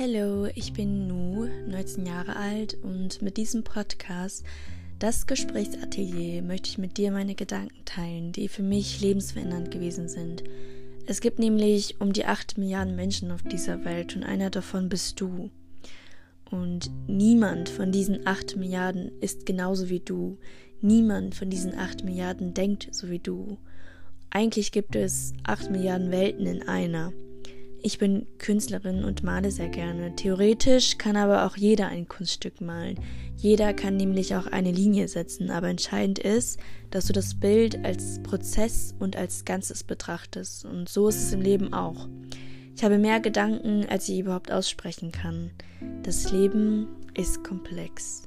Hallo, ich bin Nu, 19 Jahre alt und mit diesem Podcast, das Gesprächsatelier, möchte ich mit dir meine Gedanken teilen, die für mich lebensverändernd gewesen sind. Es gibt nämlich um die 8 Milliarden Menschen auf dieser Welt und einer davon bist du. Und niemand von diesen 8 Milliarden ist genauso wie du. Niemand von diesen 8 Milliarden denkt so wie du. Eigentlich gibt es 8 Milliarden Welten in einer. Ich bin Künstlerin und male sehr gerne. Theoretisch kann aber auch jeder ein Kunststück malen. Jeder kann nämlich auch eine Linie setzen, aber entscheidend ist, dass du das Bild als Prozess und als Ganzes betrachtest. Und so ist es im Leben auch. Ich habe mehr Gedanken, als ich überhaupt aussprechen kann. Das Leben ist komplex.